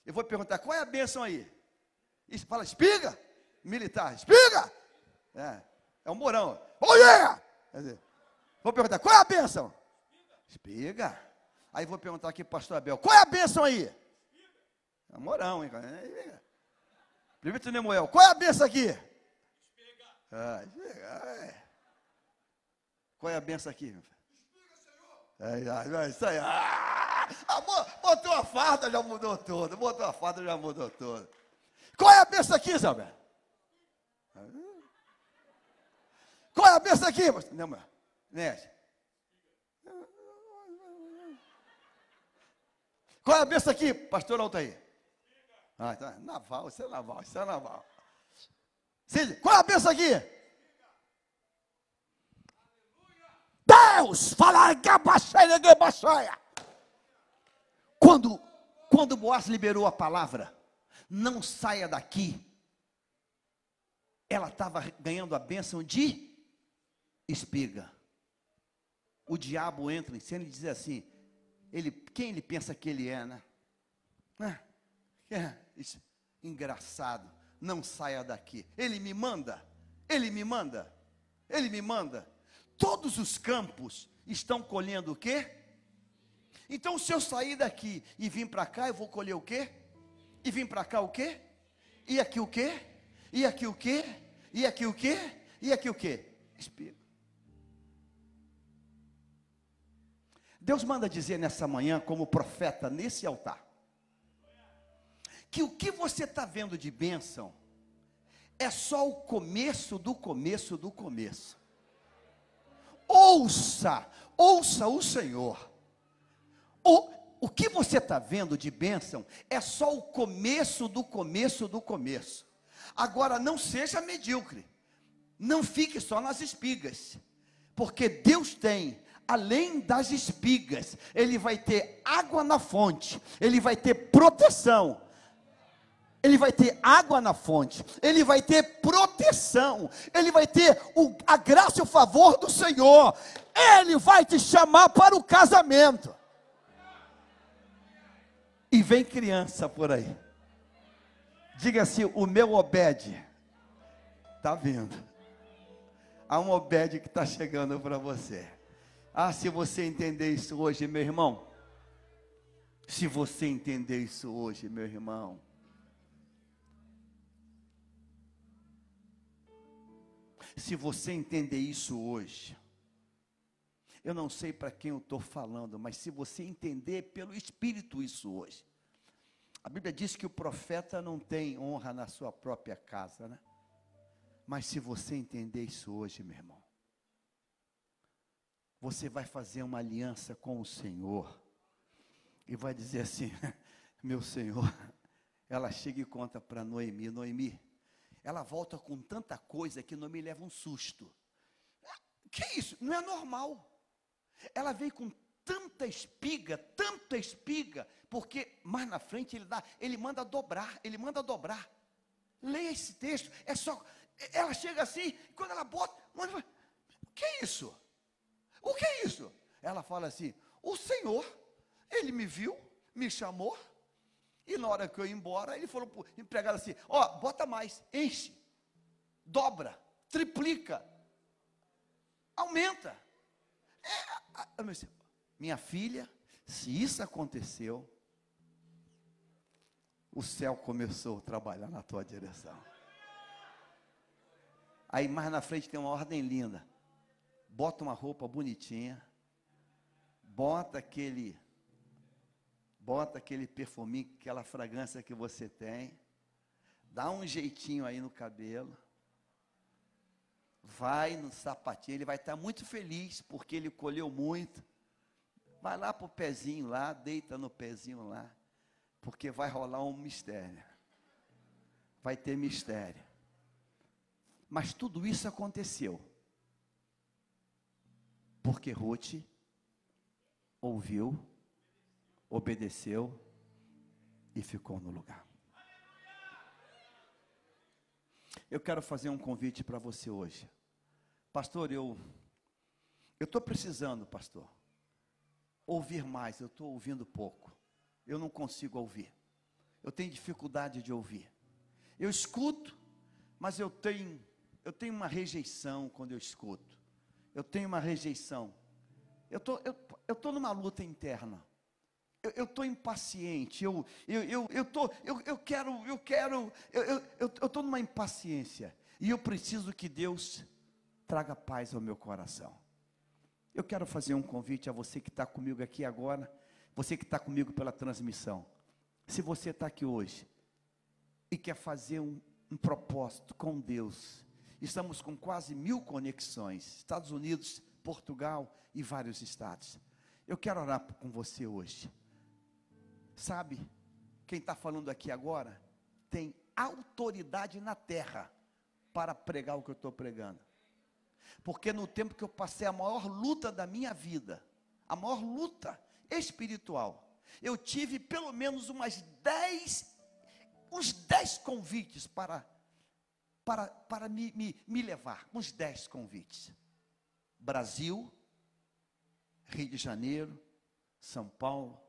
Speaker 1: Eu vou perguntar, qual é a bênção aí? E fala, espiga, militar, espiga. É, é um morão. Oh yeah! vou perguntar, qual é a bênção? Espiga. Aí vou perguntar aqui, pastor Abel, qual é a bênção aí? É um morão, hein? Prefeito Nemoel, qual é a bênção aqui? Espiga. Ah, é. Qual é a benção aqui? É, é, isso aí. Ah, botou a farda, já mudou tudo. Botou a farda, já mudou tudo. Qual é a benção aqui, Isabel? Qual é a benção aqui? Não, meu. Nete. Qual é a benção aqui, pastor Altair? Ah, tá. Naval, isso é naval, isso é naval. Cid, qual é a benção aqui? Deus, falar quando quando Boaz liberou a palavra, não saia daqui. Ela estava ganhando a bênção de espiga. O diabo entra em cena e diz assim: ele, quem ele pensa que ele é, né? É, isso, engraçado, não saia daqui. Ele me manda, ele me manda, ele me manda. Todos os campos estão colhendo o quê? Então, se eu sair daqui e vir para cá, eu vou colher o quê? E vir para cá o quê? E aqui o quê? E aqui o quê? E aqui o quê? E aqui o quê? Espírito. Deus manda dizer nessa manhã, como profeta, nesse altar, que o que você está vendo de bênção é só o começo do começo do começo. Ouça, ouça o Senhor. O, o que você está vendo de bênção é só o começo do começo do começo. Agora, não seja medíocre. Não fique só nas espigas. Porque Deus tem além das espigas, ele vai ter água na fonte, ele vai ter proteção, ele vai ter água na fonte, ele vai ter proteção, ele vai ter o, a graça e o favor do Senhor, ele vai te chamar para o casamento. E vem criança por aí. Diga assim: o meu Obed está vindo. Há um Obed que está chegando para você. Ah, se você entender isso hoje, meu irmão. Se você entender isso hoje, meu irmão. Se você entender isso hoje, eu não sei para quem eu estou falando, mas se você entender pelo Espírito isso hoje, a Bíblia diz que o profeta não tem honra na sua própria casa, né? Mas se você entender isso hoje, meu irmão, você vai fazer uma aliança com o Senhor e vai dizer assim: meu Senhor, ela chega e conta para Noemi: Noemi, ela volta com tanta coisa que não me leva um susto. Que isso? Não é normal. Ela veio com tanta espiga, tanta espiga, porque mais na frente ele dá, ele manda dobrar, ele manda dobrar. Leia esse texto, é só, ela chega assim, quando ela bota, o que é isso? O que é isso? Ela fala assim: o Senhor, ele me viu, me chamou, e na hora que eu ia embora, ele falou para o empregado assim: Ó, oh, bota mais, enche, dobra, triplica, aumenta. É, minha filha, se isso aconteceu, o céu começou a trabalhar na tua direção. Aí mais na frente tem uma ordem linda. Bota uma roupa bonitinha, bota aquele bota aquele perfuminho, aquela fragrância que você tem, dá um jeitinho aí no cabelo, vai no sapatinho, ele vai estar muito feliz, porque ele colheu muito. Vai lá para o pezinho lá, deita no pezinho lá, porque vai rolar um mistério. Vai ter mistério. Mas tudo isso aconteceu. Porque Ruth ouviu obedeceu e ficou no lugar. Eu quero fazer um convite para você hoje. Pastor, eu eu estou precisando, pastor, ouvir mais, eu estou ouvindo pouco. eu não consigo ouvir. Eu tenho dificuldade de ouvir. Eu escuto, mas eu tenho eu tenho uma rejeição quando eu escuto. Eu tenho uma rejeição. Eu tô, eu, tô numa luta interna. Eu estou impaciente. Eu, eu, eu, eu, tô, eu, eu quero, eu quero, eu estou numa impaciência. E eu preciso que Deus traga paz ao meu coração. Eu quero fazer um convite a você que está comigo aqui agora, você que está comigo pela transmissão. Se você está aqui hoje e quer fazer um, um propósito com Deus, estamos com quase mil conexões, Estados Unidos, Portugal e vários estados. Eu quero orar com você hoje. Sabe, quem está falando aqui agora tem autoridade na terra para pregar o que eu estou pregando. Porque no tempo que eu passei a maior luta da minha vida, a maior luta espiritual, eu tive pelo menos umas dez, uns dez convites para, para, para me, me, me levar, uns dez convites. Brasil, Rio de Janeiro, São Paulo,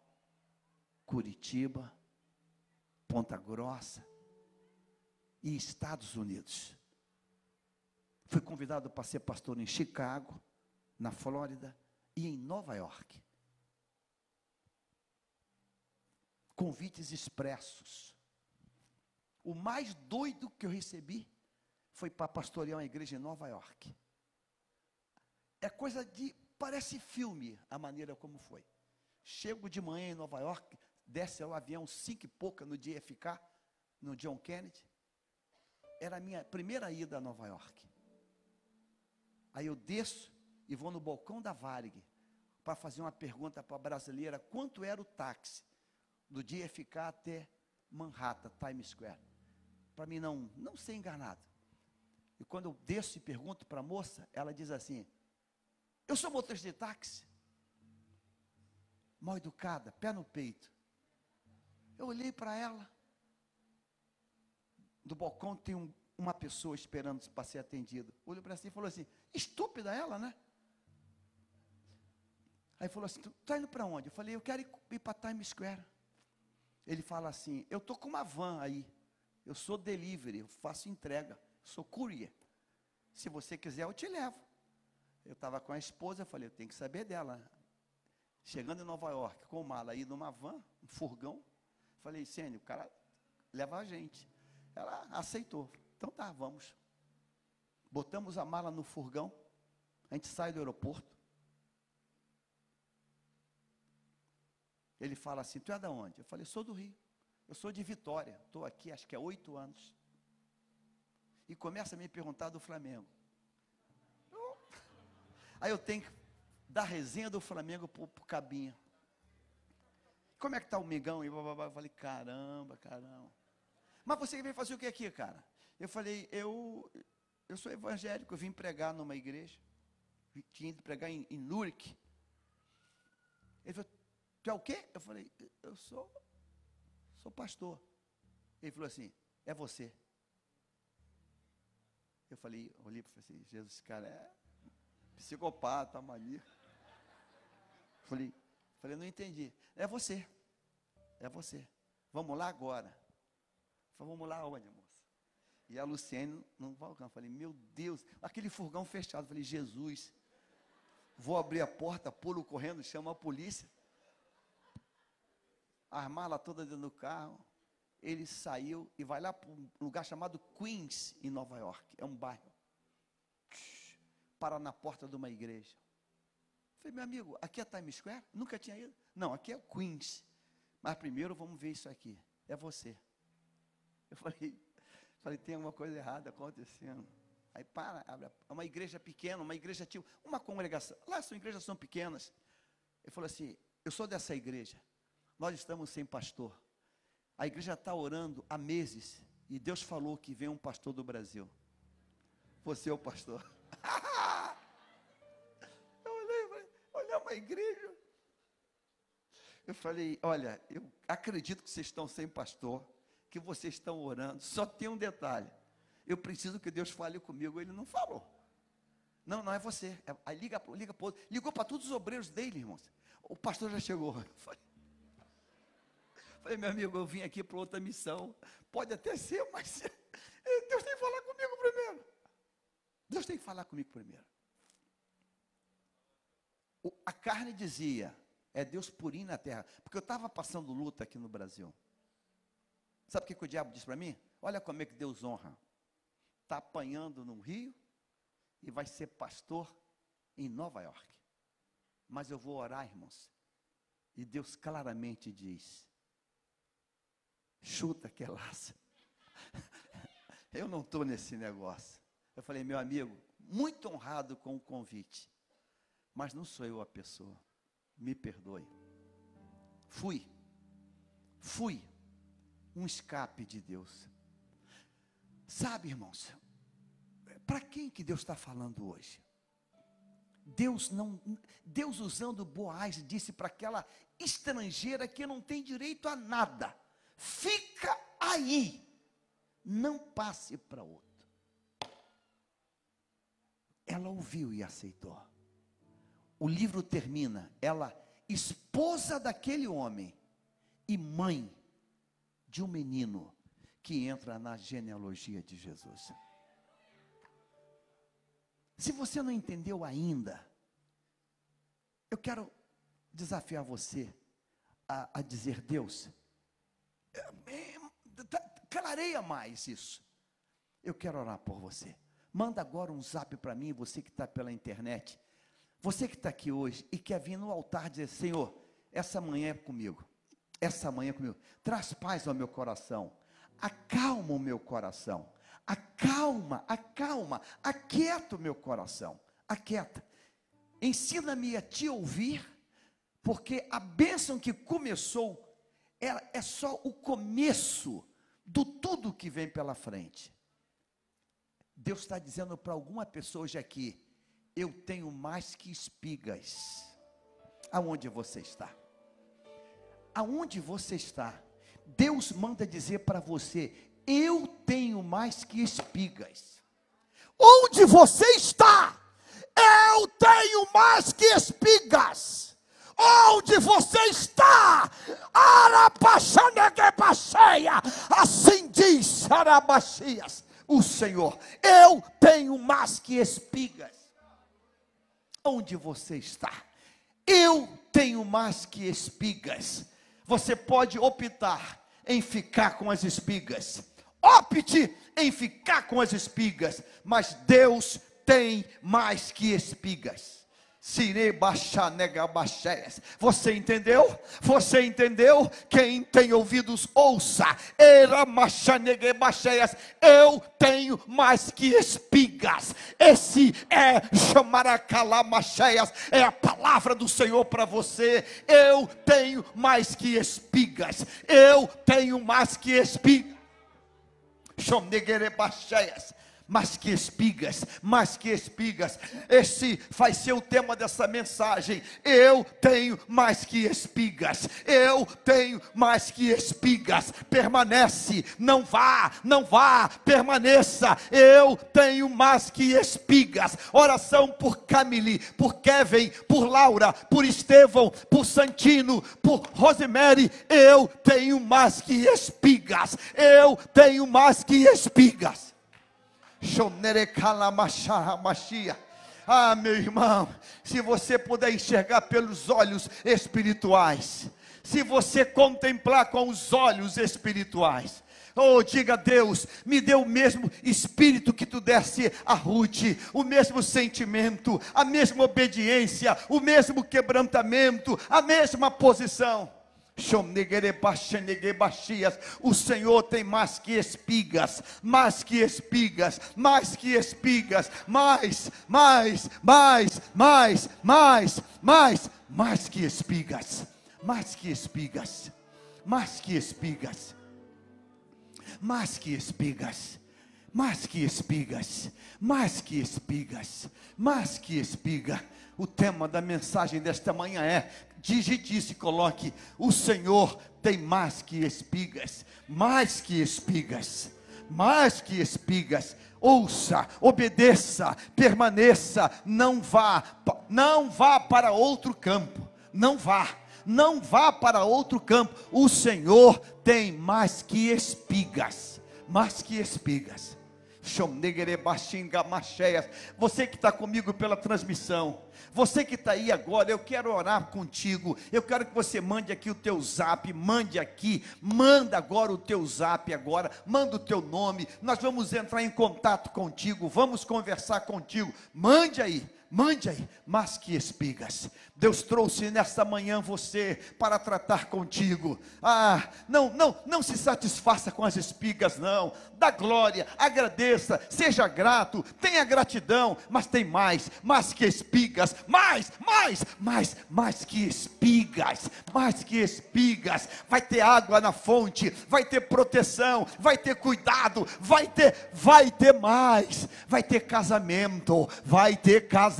Speaker 1: Curitiba, Ponta Grossa e Estados Unidos. Fui convidado para ser pastor em Chicago, na Flórida e em Nova York. Convites expressos. O mais doido que eu recebi foi para pastorear uma igreja em Nova York. É coisa de. Parece filme a maneira como foi. Chego de manhã em Nova York, desce o avião cinco e pouca no JFK, no John Kennedy. Era a minha primeira ida a Nova York. Aí eu desço e vou no balcão da Varig para fazer uma pergunta para a brasileira: quanto era o táxi do JFK até Manhattan, Times Square? Para mim não, não ser enganado. E quando eu desço e pergunto para a moça, ela diz assim: Eu sou motorista de táxi. Mal educada, pé no peito. Eu olhei para ela. Do balcão tem um, uma pessoa esperando para ser atendido. Olhou para si e falou assim: estúpida ela, né? Aí falou assim: tu está indo para onde? Eu falei: eu quero ir para Times Square. Ele fala assim: eu estou com uma van aí. Eu sou delivery, eu faço entrega, sou courier. Se você quiser, eu te levo. Eu estava com a esposa, eu falei: eu tenho que saber dela. Chegando em Nova York, com mala aí numa van, um furgão. Falei, Sênio, o cara leva a gente. Ela aceitou. Então tá, vamos. Botamos a mala no furgão. A gente sai do aeroporto. Ele fala assim: Tu é da onde? Eu falei: Sou do Rio. Eu sou de Vitória. Estou aqui, acho que há oito anos. E começa a me perguntar do Flamengo. Aí eu tenho que dar resenha do Flamengo para o Cabinha. Como é que está o Migão? E eu falei, caramba, caramba. Mas você veio fazer o que aqui, cara? Eu falei, eu, eu sou evangélico, eu vim pregar numa igreja. Tinha ido pregar em, em Nurk. Ele falou, tu é o quê? Eu falei, eu sou, sou pastor. Ele falou assim, é você. Eu falei, olhei para assim, Jesus, esse cara é psicopata, mania. Falei, falei, não entendi. É você. É você. Vamos lá agora. Falei, vamos lá onde, amor? E a Luciene no balcão. Falei, meu Deus, aquele furgão fechado. Falei, Jesus, vou abrir a porta, pulo correndo, chamo a polícia. As malas todas dentro do carro. Ele saiu e vai lá para um lugar chamado Queens, em Nova York. É um bairro. Para na porta de uma igreja. Falei, meu amigo, aqui é Times Square? Nunca tinha ido? Não, aqui é Queens. Mas primeiro vamos ver isso aqui. É você. Eu falei, Falei, tem alguma coisa errada acontecendo. Aí para, abre é uma igreja pequena, uma igreja tipo, uma congregação. Lá são igrejas são pequenas. Ele falou assim: Eu sou dessa igreja. Nós estamos sem pastor. A igreja está orando há meses. E Deus falou que vem um pastor do Brasil. Você é o pastor. igreja. Eu falei, olha, eu acredito que vocês estão sem pastor que vocês estão orando. Só tem um detalhe. Eu preciso que Deus fale comigo. Ele não falou. Não, não é você. É, aí liga, liga para outro. Ligou para todos os obreiros dele, irmãos. O pastor já chegou. Falei, meu amigo, eu vim aqui para outra missão. Pode até ser, mas Deus tem que falar comigo primeiro. Deus tem que falar comigo primeiro. A carne dizia, é Deus purinho na terra. Porque eu estava passando luta aqui no Brasil. Sabe o que, que o diabo disse para mim? Olha como é que Deus honra. Está apanhando no Rio e vai ser pastor em Nova York. Mas eu vou orar, irmãos. E Deus claramente diz: chuta que é laça. Eu não estou nesse negócio. Eu falei, meu amigo, muito honrado com o convite, mas não sou eu a pessoa. Me perdoe. Fui, fui um escape de Deus. Sabe, irmãos, para quem que Deus está falando hoje? Deus não, Deus usando Boaz disse para aquela estrangeira que não tem direito a nada: fica aí, não passe para outro. Ela ouviu e aceitou. O livro termina, ela, esposa daquele homem e mãe de um menino que entra na genealogia de Jesus. Se você não entendeu ainda, eu quero desafiar você a, a dizer: Deus, é, é, tá, clareia mais isso. Eu quero orar por você. Manda agora um zap para mim, você que está pela internet. Você que está aqui hoje e quer vir no altar dizer: Senhor, essa manhã é comigo. Essa manhã é comigo. Traz paz ao meu coração. Acalma o meu coração. Acalma, acalma, aquieta o meu coração. Aquieta. Ensina-me a te ouvir, porque a bênção que começou é, é só o começo do tudo que vem pela frente. Deus está dizendo para alguma pessoa hoje aqui: eu tenho mais que espigas. Aonde você está? Aonde você está? Deus manda dizer para você: eu tenho mais que espigas. Onde você está? Eu tenho mais que espigas. Onde você está? Assim diz Arabaxias, o Senhor. Eu tenho mais que espigas. Onde você está? Eu tenho mais que espigas. Você pode optar em ficar com as espigas. Opte em ficar com as espigas, mas Deus tem mais que espigas. Você entendeu? Você entendeu? Quem tem ouvidos, ouça. Eu tenho mais que espigas. Esse é chamaracalamaxéias. É a palavra do Senhor para você. Eu tenho mais que espigas. Eu tenho mais que espigas. Chonegerebacheias mais que espigas, mais que espigas. Esse vai ser o tema dessa mensagem. Eu tenho mais que espigas. Eu tenho mais que espigas. Permanece, não vá, não vá, permaneça. Eu tenho mais que espigas. Oração por Camille, por Kevin, por Laura, por Estevão, por Santino, por Rosemary. Eu tenho mais que espigas. Eu tenho mais que espigas. Ah, meu irmão, se você puder enxergar pelos olhos espirituais, se você contemplar com os olhos espirituais, Oh, diga a Deus, me dê o mesmo espírito que tu desse a Ruth, o mesmo sentimento, a mesma obediência, o mesmo quebrantamento, a mesma posição. O Senhor tem mais que espigas, mais que espigas, mais que espigas, mais, mais, mais, mais, mais, mais, mais que espigas, mais que espigas, mais que espigas, mais que espigas, mais que espigas, mais que espigas, mais que espiga. O tema da mensagem desta manhã é digite coloque: O Senhor tem mais que espigas, mais que espigas, mais que espigas. Ouça, obedeça, permaneça, não vá, não vá para outro campo, não vá não vá para outro campo. O Senhor tem mais que espigas, mais que espigas. Você que está comigo pela transmissão, você que está aí agora, eu quero orar contigo. Eu quero que você mande aqui o teu zap, mande aqui, manda agora o teu zap agora, manda o teu nome. Nós vamos entrar em contato contigo, vamos conversar contigo. Mande aí, mande aí, mas que espigas. Deus trouxe nesta manhã você para tratar contigo. Ah, não, não, não se satisfaça com as espigas, não. Dá glória, agradeça, seja grato, tenha gratidão, mas tem mais, mais que espigas, mais, mais, mais, mais que espigas, mais que espigas. Vai ter água na fonte, vai ter proteção, vai ter cuidado, vai ter, vai ter mais, vai ter casamento, vai ter casamento,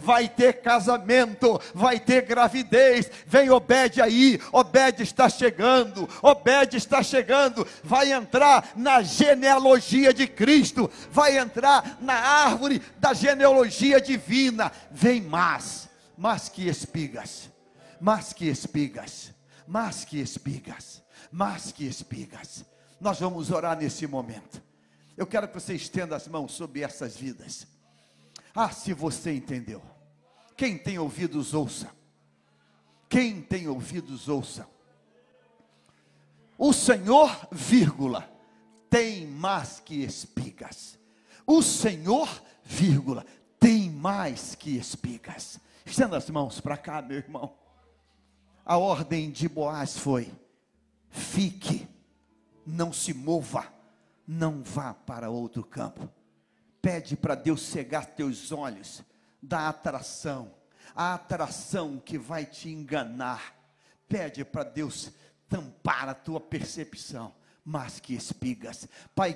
Speaker 1: vai ter casamento vai ter gravidez. Vem Obed aí, Obed está chegando, Obed está chegando, vai entrar na genealogia de Cristo, vai entrar na árvore da genealogia divina. Vem mais, mais que espigas, mais que espigas, mais que espigas, mais que espigas. Nós vamos orar nesse momento. Eu quero que você estenda as mãos sobre essas vidas. Ah, se você entendeu. Quem tem ouvidos, ouça. Quem tem ouvidos, ouça. O Senhor, vírgula, tem mais que espigas. O Senhor, vírgula, tem mais que espigas. Estenda as mãos para cá, meu irmão. A ordem de Boaz foi: fique, não se mova, não vá para outro campo. Pede para Deus cegar teus olhos da atração, a atração que vai te enganar. Pede para Deus tampar a tua percepção, mas que espigas. Pai